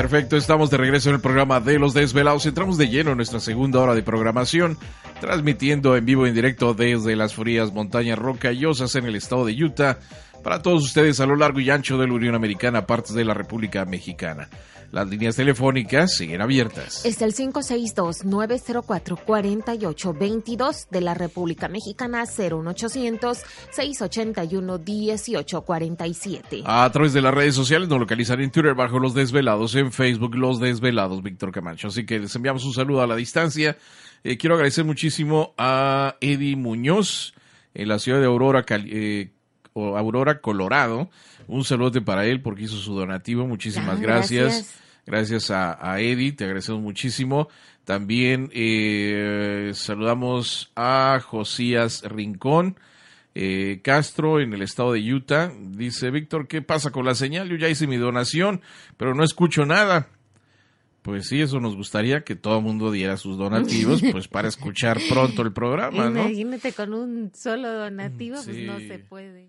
Perfecto, estamos de regreso en el programa de Los Desvelados. Entramos de lleno en nuestra segunda hora de programación, transmitiendo en vivo y en directo desde las frías montañas rocallosas en el estado de Utah para todos ustedes a lo largo y ancho de la Unión Americana, partes de la República Mexicana. Las líneas telefónicas siguen abiertas. Es el 562-904-4822 de la República Mexicana, 01800-681-1847. A través de las redes sociales nos localizan en Twitter bajo Los Desvelados, en Facebook Los Desvelados, Víctor Camacho. Así que les enviamos un saludo a la distancia. Eh, quiero agradecer muchísimo a Eddie Muñoz en la ciudad de Aurora, eh, Aurora, Colorado. Un saludo para él porque hizo su donativo. Muchísimas ah, gracias. gracias. a, a, Eddie, te agradecemos muchísimo. También eh, saludamos a Josías Rincón. Eh, Castro en el estado de Utah dice Víctor, ¿qué pasa con la señal? Yo ya hice mi donación, pero no escucho nada. Pues sí, eso nos gustaría que todo el mundo diera sus donativos, pues para escuchar pronto el programa, ¿no? Imagínate con un solo donativo, pues no se puede.